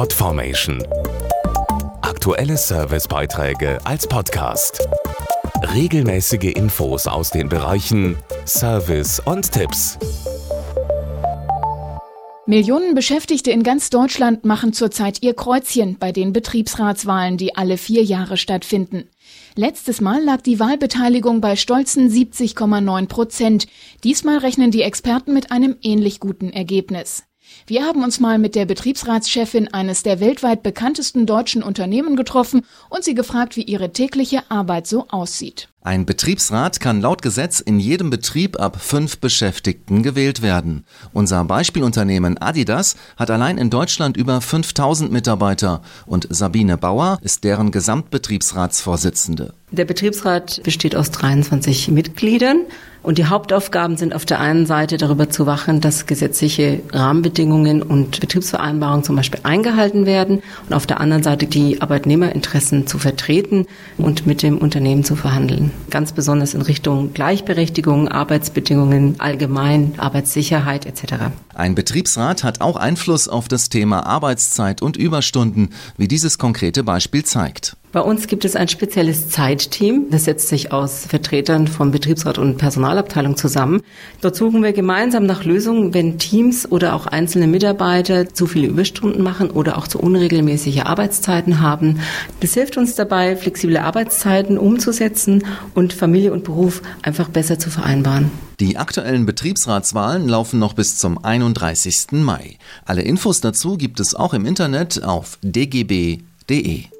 Podformation. Aktuelle Servicebeiträge als Podcast. Regelmäßige Infos aus den Bereichen Service und Tipps. Millionen Beschäftigte in ganz Deutschland machen zurzeit ihr Kreuzchen bei den Betriebsratswahlen, die alle vier Jahre stattfinden. Letztes Mal lag die Wahlbeteiligung bei stolzen 70,9 Prozent. Diesmal rechnen die Experten mit einem ähnlich guten Ergebnis. Wir haben uns mal mit der Betriebsratschefin eines der weltweit bekanntesten deutschen Unternehmen getroffen und sie gefragt, wie ihre tägliche Arbeit so aussieht. Ein Betriebsrat kann laut Gesetz in jedem Betrieb ab fünf Beschäftigten gewählt werden. Unser Beispielunternehmen Adidas hat allein in Deutschland über 5000 Mitarbeiter und Sabine Bauer ist deren Gesamtbetriebsratsvorsitzende. Der Betriebsrat besteht aus 23 Mitgliedern und die Hauptaufgaben sind auf der einen Seite darüber zu wachen, dass gesetzliche Rahmenbedingungen und Betriebsvereinbarungen zum Beispiel eingehalten werden und auf der anderen Seite die Arbeitnehmerinteressen zu vertreten und mit dem Unternehmen zu verhandeln. Ganz besonders in Richtung Gleichberechtigung, Arbeitsbedingungen allgemein, Arbeitssicherheit etc. Ein Betriebsrat hat auch Einfluss auf das Thema Arbeitszeit und Überstunden, wie dieses konkrete Beispiel zeigt. Bei uns gibt es ein spezielles Zeitteam. Das setzt sich aus Vertretern vom Betriebsrat und Personalabteilung zusammen. Dort suchen wir gemeinsam nach Lösungen, wenn Teams oder auch einzelne Mitarbeiter zu viele Überstunden machen oder auch zu unregelmäßige Arbeitszeiten haben. Das hilft uns dabei, flexible Arbeitszeiten umzusetzen und Familie und Beruf einfach besser zu vereinbaren. Die aktuellen Betriebsratswahlen laufen noch bis zum 31. Mai. Alle Infos dazu gibt es auch im Internet auf dgb.de